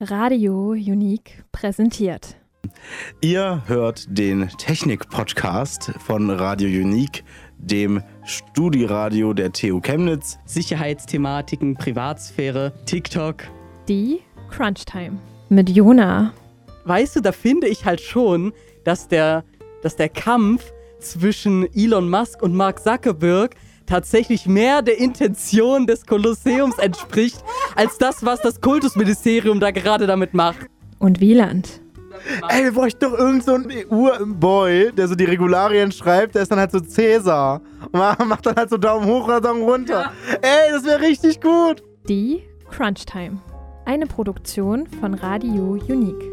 Radio Unique präsentiert. Ihr hört den Technik-Podcast von Radio Unique, dem Studieradio der TU Chemnitz. Sicherheitsthematiken, Privatsphäre, TikTok. Die Crunch Time mit Jona. Weißt du, da finde ich halt schon, dass der, dass der Kampf zwischen Elon Musk und Mark Zuckerberg tatsächlich mehr der Intention des Kolosseums entspricht, als das, was das Kultusministerium da gerade damit macht. Und Wieland. Ey, wir bräuchten doch irgend so einen EU-Boy, der so die Regularien schreibt, der ist dann halt so Cäsar. Und macht dann halt so Daumen hoch oder Daumen runter. Ey, das wäre richtig gut. Die Crunch Time. Eine Produktion von Radio Unique.